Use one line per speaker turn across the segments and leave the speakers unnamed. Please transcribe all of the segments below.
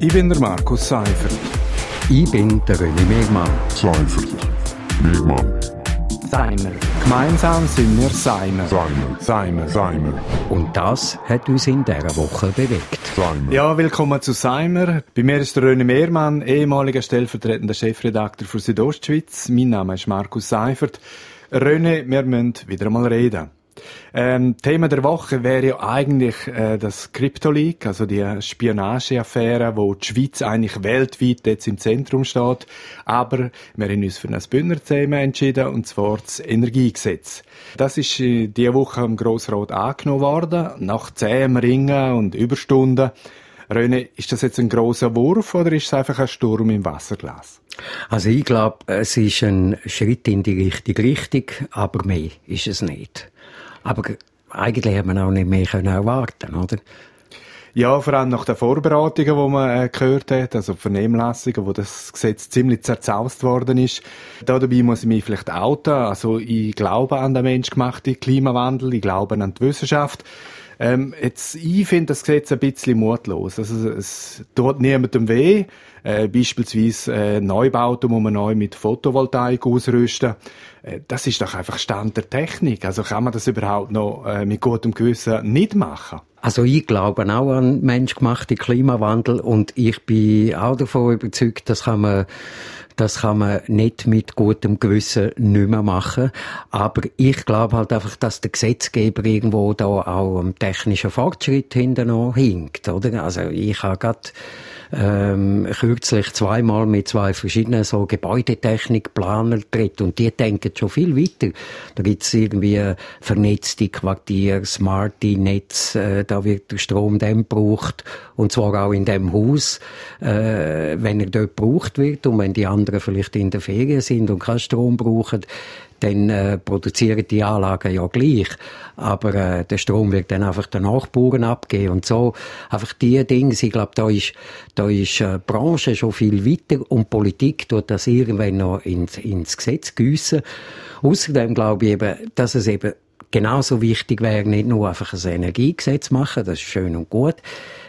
Ich bin der Markus Seifert.
Ich bin der René Megmann.
Seifert. Megmann.
Seimer. Gemeinsam sind wir Seimer.
Seimer.
Seimer.
Seimer.
Und das hat uns in dieser Woche bewegt.
Seimer.
Ja, willkommen zu Seimer. Bei mir ist der René Mehrmann, ehemaliger stellvertretender Chefredakteur für Südostschweiz. Mein Name ist Markus Seifert. René, wir müssen wieder einmal reden. Ähm, Thema der Woche wäre ja eigentlich äh, das Crypto-Leak, also die Spionageaffäre, wo die Schweiz eigentlich weltweit jetzt im Zentrum steht. Aber wir haben uns für ein Bündner-Thema entschieden, und zwar das Energiegesetz. Das ist äh, diese Woche im Grossrat angenommen worden, nach zehn Ringen und Überstunden. René, ist das jetzt ein großer Wurf oder ist es einfach ein Sturm im Wasserglas?
Also ich glaube, es ist ein Schritt in die richtige Richtung, aber mehr ist es nicht. Aber eigentlich hätte man auch nicht mehr können erwarten oder?
Ja, vor allem nach den Vorbereitungen, die man äh, gehört hat, also Vernehmlassungen, wo das Gesetz ziemlich zerzaust worden ist. Da dabei muss ich mich vielleicht outen. Also ich glaube an den menschgemachten Klimawandel, ich glaube an die Wissenschaft. Ähm, jetzt, ich finde das Gesetz ein bisschen mutlos. Also, es tut niemandem weh. Äh, beispielsweise äh, Neubauten muss man neu mit Photovoltaik ausrüsten. Äh, das ist doch einfach Stand der Technik. Also kann man das überhaupt noch äh, mit gutem Gewissen nicht machen?
Also ich glaube auch an menschgemachten Klimawandel und ich bin auch davon überzeugt, dass kann man das kann man nicht mit gutem Gewissen nicht mehr machen. Aber ich glaube halt einfach, dass der Gesetzgeber irgendwo da auch am technischen Fortschritt hinten noch hinkt, oder? Also ich habe gerade ähm, kürzlich zweimal mit zwei verschiedenen so Gebäudetechnikplanern geredet und die denken schon viel weiter. Da gibt's irgendwie vernetzte Quartiere, smarte Netz, äh, da wird der Strom dann gebraucht und zwar auch in dem Haus, äh, wenn er dort gebraucht wird und wenn die anderen vielleicht in der Ferien sind und keinen Strom brauchen, dann äh, produzieren die Anlagen ja gleich. Aber äh, der Strom wird dann einfach den Nachbarn abgeben. Und so einfach die Dinge, ich glaube, da ist, da ist äh, Branche schon viel weiter und Politik tut das irgendwann noch ins, ins Gesetz gießen. Außerdem glaube ich eben, dass es eben genauso wichtig wäre, nicht nur einfach ein Energiegesetz machen, das ist schön und gut.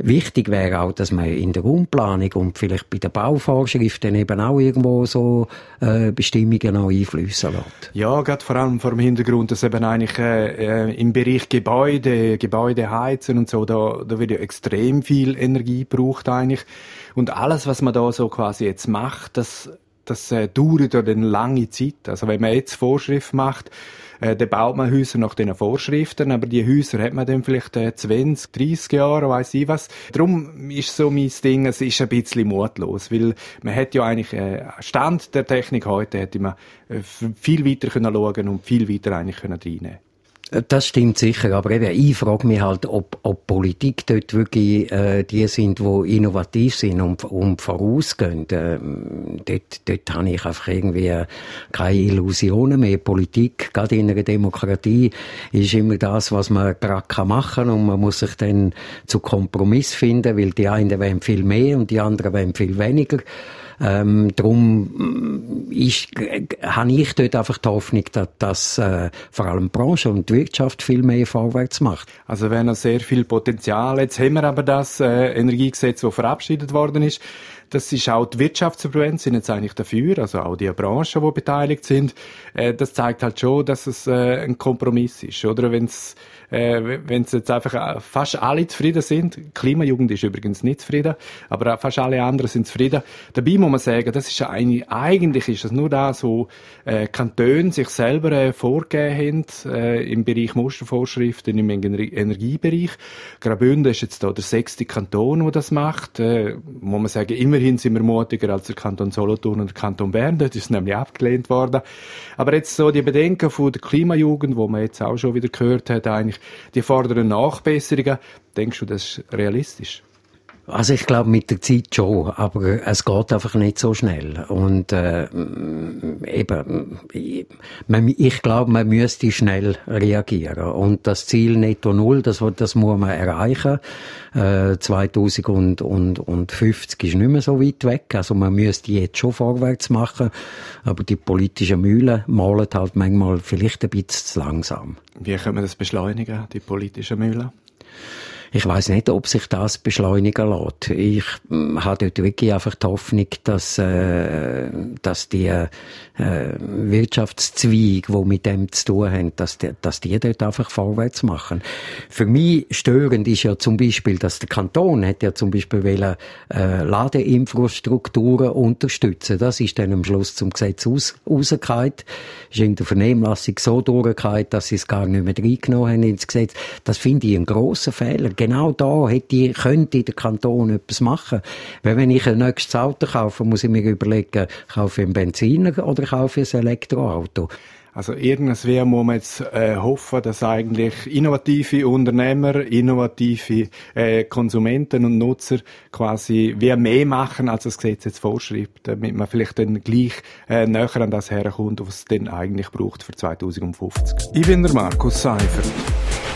Wichtig wäre auch, dass man in der Raumplanung und vielleicht bei den Bauvorschriften eben auch irgendwo so äh, Bestimmungen noch einflüssen lässt.
Ja, gerade vor allem vor dem Hintergrund, dass eben eigentlich äh, im Bereich Gebäude, Gebäudeheizen und so, da, da wird ja extrem viel Energie gebraucht eigentlich. Und alles, was man da so quasi jetzt macht, das, das äh, dauert ja dann lange Zeit. Also wenn man jetzt Vorschrift macht, äh, dann baut man Häuser nach diesen Vorschriften, aber die Häuser hat man dann vielleicht äh, 20, 30 Jahre, weiß ich was. Darum ist so mein Ding, es ist ein bisschen mutlos, weil man hätte ja eigentlich äh, Stand der Technik heute hätte man äh, viel weiter können schauen und viel weiter eigentlich können reinnehmen
das stimmt sicher, aber eben, ich frage mich halt, ob, ob Politik dort wirklich äh, die sind, die innovativ sind und, und vorausgehen. Ähm, dort, dort habe ich einfach irgendwie keine Illusionen mehr. Politik, gerade in einer Demokratie, ist immer das, was man gerade machen kann und man muss sich dann zu Kompromiss finden, weil die einen wollen viel mehr und die anderen wollen viel weniger. Ähm, darum ist, äh, habe ich dort einfach die Hoffnung, dass, dass äh, vor allem Branche und die Wirtschaft viel mehr vorwärts macht.
Also wäre noch sehr viel Potenzial. Jetzt haben wir aber das äh, Energiegesetz, das verabschiedet worden ist. Das ist auch die Wirtschaftsverbände sind jetzt eigentlich dafür, also auch die Branchen, die beteiligt sind. Äh, das zeigt halt schon, dass es äh, ein Kompromiss ist, oder? Wenn's äh, wenn jetzt einfach fast alle zufrieden sind. Klimajugend ist übrigens nicht zufrieden, aber fast alle anderen sind zufrieden. Dabei muss man sagen, das ist eigentlich, eigentlich ist es nur das, wo äh, Kantone sich selber vorgegeben haben im Bereich Mustervorschriften im Energiebereich. Graubünden ist jetzt da der sechste Kanton, der das macht. Muss man sagen, immerhin sind wir mutiger als der Kanton Solothurn und der Kanton Bern. Dort ist nämlich abgelehnt worden. Aber jetzt so die Bedenken von der Klimajugend, wo man jetzt auch schon wieder gehört hat, eigentlich die fordern Nachbesserungen. Denkst du, das ist realistisch?
Also ich glaube mit der Zeit schon, aber es geht einfach nicht so schnell. Und äh, eben, ich glaube, man müsste schnell reagieren. Und das Ziel Netto Null, das, das muss man erreichen. Äh, 2050 ist nicht mehr so weit weg. Also man müsste jetzt schon vorwärts machen. Aber die politischen Mühlen malen halt manchmal vielleicht ein bisschen zu langsam.
Wie können wir das beschleunigen, die politischen Mühlen?
Ich weiß nicht, ob sich das beschleunigen lässt. Ich äh, habe dort wirklich einfach die Hoffnung, dass, äh, dass die äh, Wirtschaftszweige, die mit dem zu tun haben, dass die, dass die dort einfach vorwärts machen. Für mich störend ist ja zum Beispiel, dass der Kanton hat ja zum Beispiel wollen, äh, Ladeinfrastrukturen unterstützen. Das ist dann am Schluss zum Gesetz aus, rausgefallen. Ist in der Vernehmlassung so durchgefallen, dass sie es gar nicht mehr reingenommen haben ins Gesetz. Das finde ich einen grossen Fehler genau da hätte, könnte der Kanton etwas machen. Weil wenn ich ein nächstes Auto kaufe, muss ich mir überlegen, kaufe ich einen Benziner oder kaufe ich ein Elektroauto.
Also irgendwas muss man jetzt äh, hoffen, dass eigentlich innovative Unternehmer, innovative äh, Konsumenten und Nutzer quasi wie mehr machen, als das Gesetz jetzt vorschreibt, damit man vielleicht dann gleich äh, näher an das herkommt, was es denn eigentlich braucht für 2050. Ich bin der Markus Seifert.